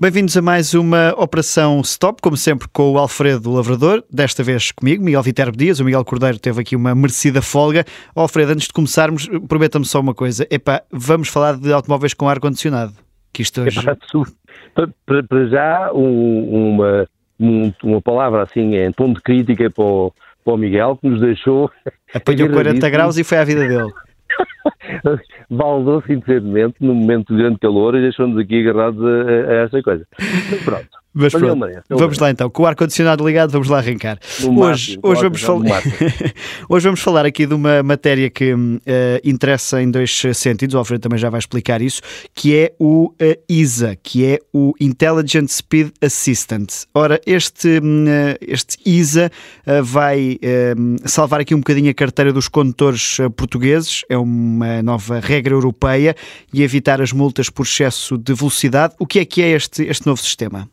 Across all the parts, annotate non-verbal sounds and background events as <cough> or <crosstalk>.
Bem-vindos a mais uma Operação Stop, como sempre com o Alfredo Lavrador, desta vez comigo, Miguel Viterbo Dias. O Miguel Cordeiro teve aqui uma merecida folga. Oh, Alfredo, antes de começarmos, prometa-me só uma coisa. Epá, vamos falar de automóveis com ar-condicionado. Que isto hoje... para, para já, um, uma, um, uma palavra assim em tom de crítica para o, para o Miguel, que nos deixou... Apanhou 40 graus e foi à vida dele. <laughs> baldou-se indecentemente no momento de grande calor e deixou-nos aqui agarrados a, a esta coisa. Mas pronto, mas pronto, vamos lá então, com o ar-condicionado ligado, vamos lá arrancar. hoje, hoje, vamos falar... <laughs> hoje vamos falar aqui de uma matéria que uh, interessa em dois sentidos, o Alfredo também já vai explicar isso, que é o uh, ISA, que é o Intelligent Speed Assistant. Ora, este, uh, este ISA vai salvar aqui um bocadinho a carteira dos condutores portugueses, é uma nova regra europeia, e evitar as multas por excesso de velocidade. O que é que é este, este novo sistema?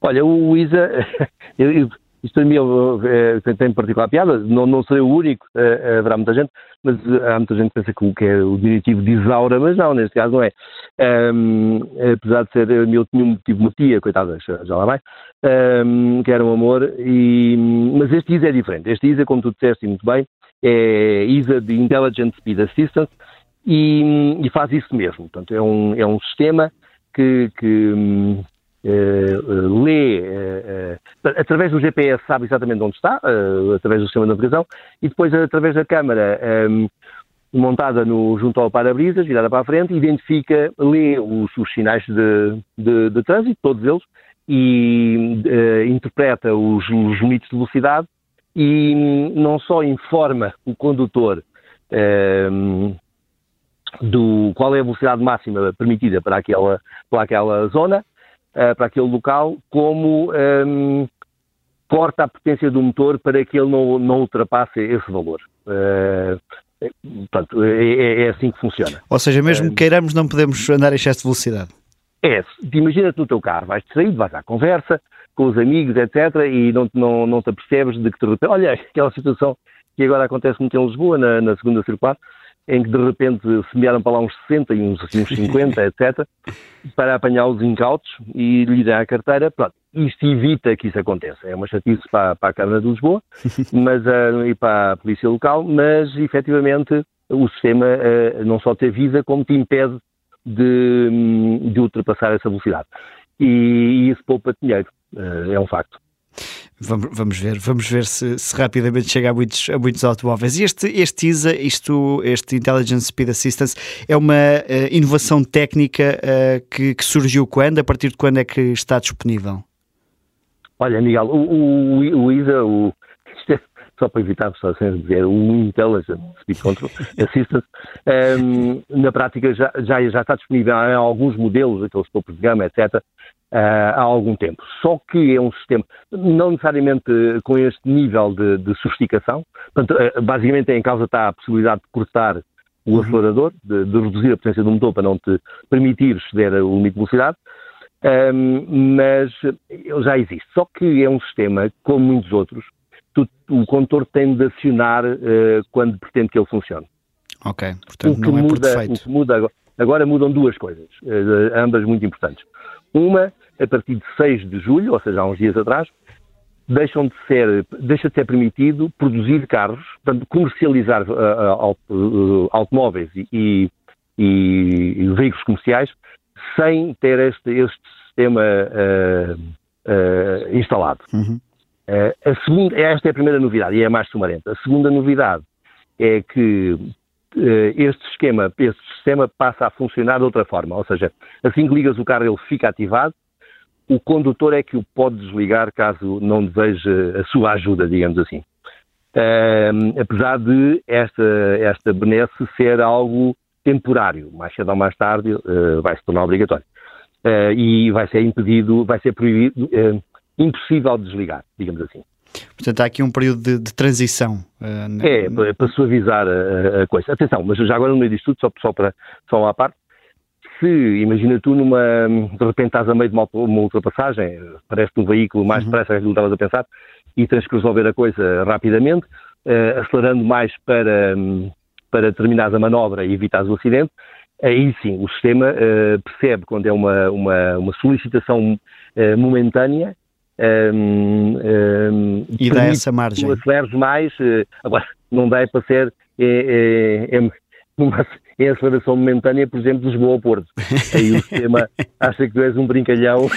Olha, o ISA, <laughs> isto para mim é, tem particular piada, não, não serei o único, é, haverá muita gente, mas há muita gente que pensa que, que é o diminutivo de Isaura, mas não, neste caso não é. Um, apesar de ser, eu tinha, tive uma tia, coitada, já lá vai, um, que era um amor, e, mas este ISA é diferente. Este ISA, como tu disseste muito bem, é ISA de Intelligent Speed Assistance e, e faz isso mesmo. Portanto, é um, é um sistema que, que uh, lê, uh, através do GPS sabe exatamente onde está, através do sistema de navegação, e depois através da câmara um, montada no, junto ao para-brisas, virada para a frente, identifica, lê os, os sinais de, de, de, trânsito, todos eles, e interpreta os, os limites de velocidade e não só informa o condutor do qual é a velocidade máxima permitida para aquela, para aquela zona, uh, para aquele local, como um, ehm, corta a potência do motor para que ele não, não ultrapasse esse valor. Uh, portanto, é, é, é, assim que funciona. Ou seja, mesmo que queiramos, não podemos andar em excesso de velocidade. É, imagina-te no teu carro, vais distraído, vais à conversa com os amigos, etc., e não, não, não te apercebes de que te repente, olha, <laughs> aquela situação que agora acontece muito em Lisboa, na, na segunda circular, em que de repente semearam para lá uns 60 e uns, uns 50, <laughs> etc., para apanhar os incautos e lhe dar a carteira. Pronto, isto evita que isso aconteça. É uma chatice para, para a Câmara de Lisboa <laughs> mas, uh, e para a Polícia Local, mas efetivamente o sistema uh, não só te avisa, como te impede de, hum, de ultrapassar essa velocidade. E, e isso poupa dinheiro, uh, é um facto. Vamos, vamos ver, vamos ver se, se, rapidamente chega a muitos, a muitos automóveis. Este, este ISA, isto, este Intelligence Speed Assistance, é uma uh, inovação técnica uh, que, que, surgiu quando? A partir de quando é que está disponível? Olha, Miguel, o, o, o ISA, o, só para evitar sem dizer, o Intelligence Speed Control <laughs> Assistance, um, na prática já, já, já está disponível em alguns modelos, aqueles topos de gama, etc., Uh, há algum tempo. Só que é um sistema, não necessariamente com este nível de, de sofisticação, portanto, uh, basicamente em causa está a possibilidade de cortar o uhum. acelerador, de, de, reduzir a potência do motor para não te permitir exceder o limite de velocidade, um, mas ele já existe. Só que é um sistema, como muitos outros, tu, o condutor tem de acionar uh, quando pretende que ele funcione. Ok, portanto não é muda, por defeito. O que muda agora, agora mudam duas coisas, ambas muito importantes. Uma, a partir de 6 de julho, ou seja, há uns dias atrás, deixam de ser, deixa de ser permitido produzir carros, portanto, comercializar uh, uh, automóveis e, e, e, veículos comerciais sem ter este, este sistema uh, instalado. Uhum. A segunda, esta é a primeira novidade e é a mais sumarenta. A segunda novidade é que eh, este esquema, este sistema passa a funcionar de outra forma. Ou seja, assim que ligas o carro, ele fica ativado. O condutor é que o pode desligar caso não deseje a sua ajuda, digamos assim. Uh, apesar de esta, esta benesse ser algo temporário, mais cedo ou mais tarde uh, vai se tornar obrigatório. Uh, e vai ser impedido, vai ser proibido, impossível desligar, digamos assim. Portanto, há aqui um período de, de transição. Uh, é, para, para suavizar a, a, coisa. Atenção, mas já agora no meio disto tudo, só, só para só à parte, se, imagina tu, numa, de repente estás a meio de uma, uma ultrapassagem, parece-te um veículo mais uhum. depressa do que estavas a pensar, e tens que resolver a coisa rapidamente, uh, acelerando mais para, para terminares a manobra e evitares o acidente, aí sim o sistema uh, percebe quando é uma, uma, uma solicitação uh, momentânea um, um, e dá essa margem. Aceleres mais, uh, agora não dá para ser é, é, é, <laughs> numa, é aceleração momentânea, por exemplo, Lisboa ao Porto. Aí o sistema <laughs> acha que tu és um brincalhão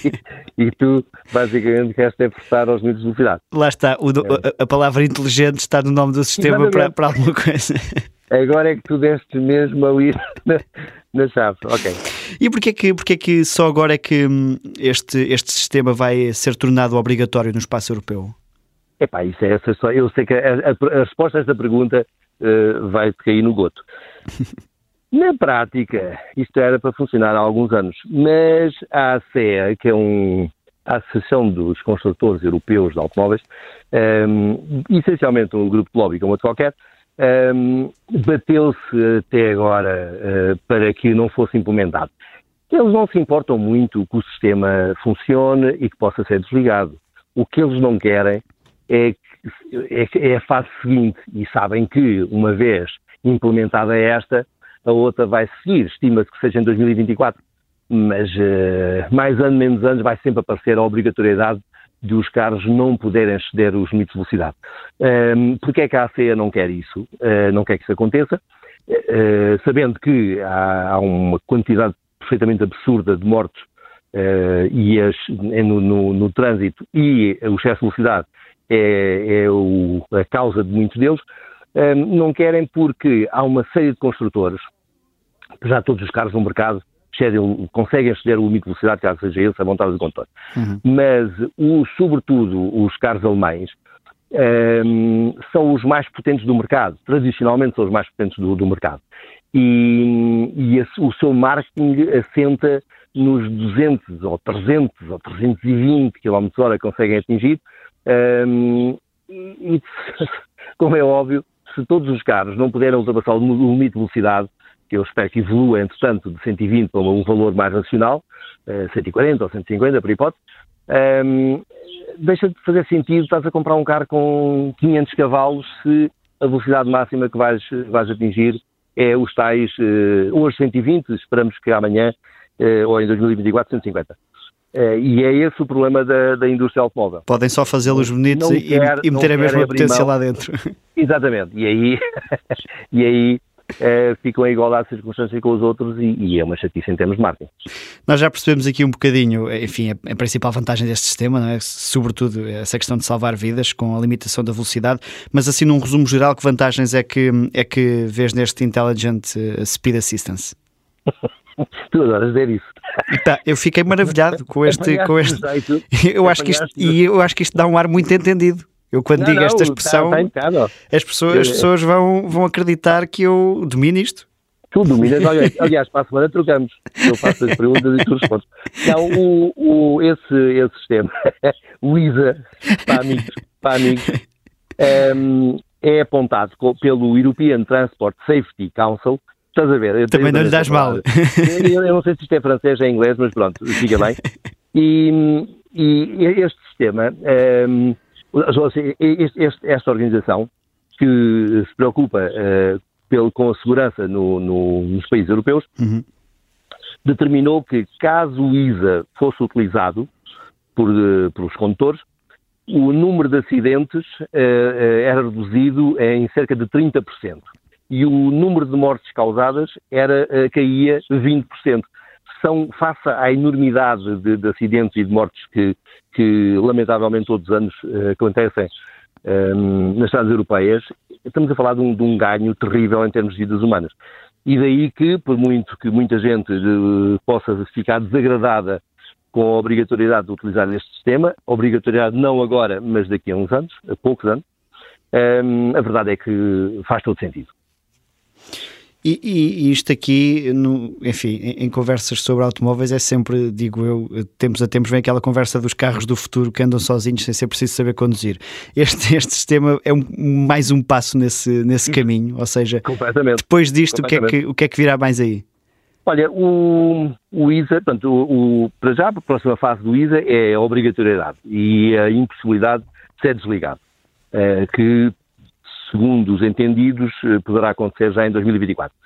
<laughs> e, tu, basicamente, queres te prestar aos limites de velocidade. Lá está, o, a, a, palavra inteligente está no nome do sistema para, para, alguma coisa. Agora é que tu deste mesmo a ir na, na chave, ok. E porquê que, porquê que só agora é que hum, este, este sistema vai ser tornado obrigatório no espaço europeu? Epá, isso é essa só. Eu sei que a, a, a resposta a esta pergunta uh, vai cair no goto. <laughs> Na prática, isto era para funcionar há alguns anos, mas a ACEA, que é um, a Associação dos Construtores Europeus de Automóveis, um, essencialmente um grupo de lobby como outro qualquer, um, bateu-se até agora uh, para que não fosse implementado. Eles não se importam muito que o sistema funcione e que possa ser desligado. O que eles não querem é, é, é a fase seguinte e sabem que, uma vez implementada esta, a outra vai seguir. Estima-se que seja em 2024, mas uh, mais ano, menos anos, vai sempre aparecer a obrigatoriedade de os carros não poderem exceder os limites de velocidade. Um, Porquê é que a ACEA não quer isso? Uh, não quer que isso aconteça? Uh, sabendo que há, há, uma quantidade perfeitamente absurda de mortos uh, e as, no, no, no, trânsito e o excesso de velocidade é, é o, a causa de muitos deles, não querem porque há uma série de construtores, já todos os carros no mercado excedem, conseguem exceder o limite de velocidade, caso seja esse a vontade do condutor. Uhum. Mas, o, sobretudo, os carros alemães um, são os mais potentes do mercado, tradicionalmente são os mais potentes do, do mercado. E, e esse, o seu marketing assenta nos 200 ou 300 ou 320 km hora que conseguem atingir, um, e, <laughs> como é óbvio, se todos os carros não puderem ultrapassar o limite de velocidade, que eu espero que evolua, entretanto, de 120 para um valor mais racional, uh, 140 ou 150, por hipótese, um, deixa de fazer sentido estás a comprar um carro com 500 cavalos se a velocidade máxima que vais, vais atingir é os tais, uh, hoje 120, esperamos que amanhã, uh, ou em 2024, 150. Uh, e é esse o problema da, da indústria automóvel. Podem só fazê-los bonitos e, quer, e meter a mesma potência mão. lá dentro. Exatamente. E aí, <laughs> e aí uh, ficam em igualdade de circunstâncias com os outros e, e, é uma chatice em termos de marketing. Nós já percebemos aqui um bocadinho, enfim, a, a, principal vantagem deste sistema, não é? sobretudo essa questão de salvar vidas com a limitação da velocidade, mas assim num resumo geral, que vantagens é que, é que vês neste Intelligent eh, Speed Assistance? <laughs> tu adoras ver isso. Tá, eu fiquei maravilhado com <laughs> este. Com este <laughs> eu acho que isto, e eu acho que isto dá um ar muito entendido. Eu quando não, digo não, esta expressão, tá, tá as pessoas, as pessoas vão, vão acreditar que eu domino isto. Tu dominas, <laughs> aliás, para a semana trocamos. Eu faço as perguntas e tu respondes. Não, o, o, esse, esse sistema, <laughs> ISA, para amigos, para amigos um, ehm, é apontado pelo European Transport Safety Council Estás a ver? Também não lhe das mal. Eu, eu, não sei se isto é francês ou é inglês, mas pronto, fica bem. <laughs> E, e este sistema, um, este, esta organização que se preocupa uh, pelo, com a segurança no, no, nos países europeus, uhum. determinou que caso o ISA fosse utilizado por, uh, pelos condutores, o número de acidentes uh, era reduzido em cerca de 30% e o número de mortes causadas era, caía 20%. São, face à enormidade de, de acidentes e de mortes que, que, lamentavelmente todos os anos uh, acontecem um, ehm, nas cidades europeias, estamos a falar de um, de um, ganho terrível em termos de vidas humanas. E daí que, por muito que muita gente uh, possa ficar desagradada com a obrigatoriedade de utilizar este sistema, obrigatoriedade não agora, mas daqui a uns anos, a poucos anos, um, ehm, a verdade é que faz todo sentido. E, e, isto aqui, no, enfim, em, em, conversas sobre automóveis é sempre, digo eu, tempos a tempos vem aquela conversa dos carros do futuro que andam sozinhos sem ser preciso saber conduzir. Este, <laughs> este sistema é um, mais um passo nesse, nesse caminho, ou seja, depois disto, o que, é que, o que é que virá mais aí? Olha, o, o ISA, portanto, o, o, para já a próxima fase do ISA é a obrigatoriedade e a impossibilidade de ser desligado, uh, que segundo os entendidos, eh, poderá acontecer já em 2024.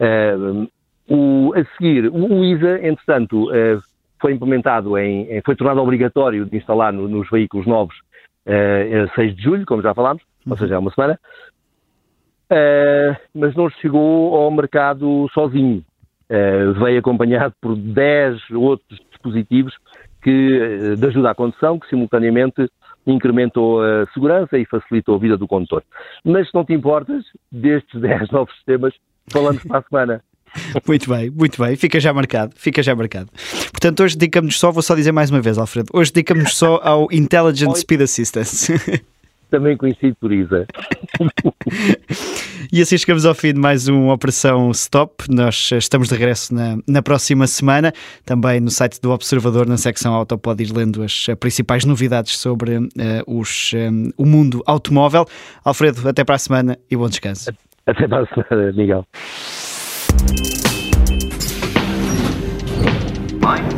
Uh, O, a seguir, o ISA, entretanto, uh, foi implementado, em, foi tornado obrigatório de instalar no, nos veículos novos uh, 6 de julho, como já falámos, ou seja, é uma semana, uh, mas não chegou ao mercado sozinho. Veio acompanhado por 10 outros dispositivos que, de ajuda à condução que simultaneamente incrementou a segurança e facilitou a vida do condutor. Mas se não te importas, destes <laughs> 10 novos sistemas, falamos para a semana. <laughs> Muito bem, muito bem, fica já marcado, fica já marcado. Portanto, hoje dedicamos só, vou só dizer mais uma vez, Alfredo, hoje dedicamos só ao Intelligent Speed Assistance. <laughs> também conhecido por Isa. <laughs> e assim chegamos ao fim de mais uma Operação Stop. Nós estamos de regresso na, na próxima semana, também no site do Observador, na secção Auto, pode ir lendo as eh, principais novidades sobre uh, os, um, o mundo automóvel. Alfredo, até para a semana e bom descanso. Até para a semana, Miguel. Bye.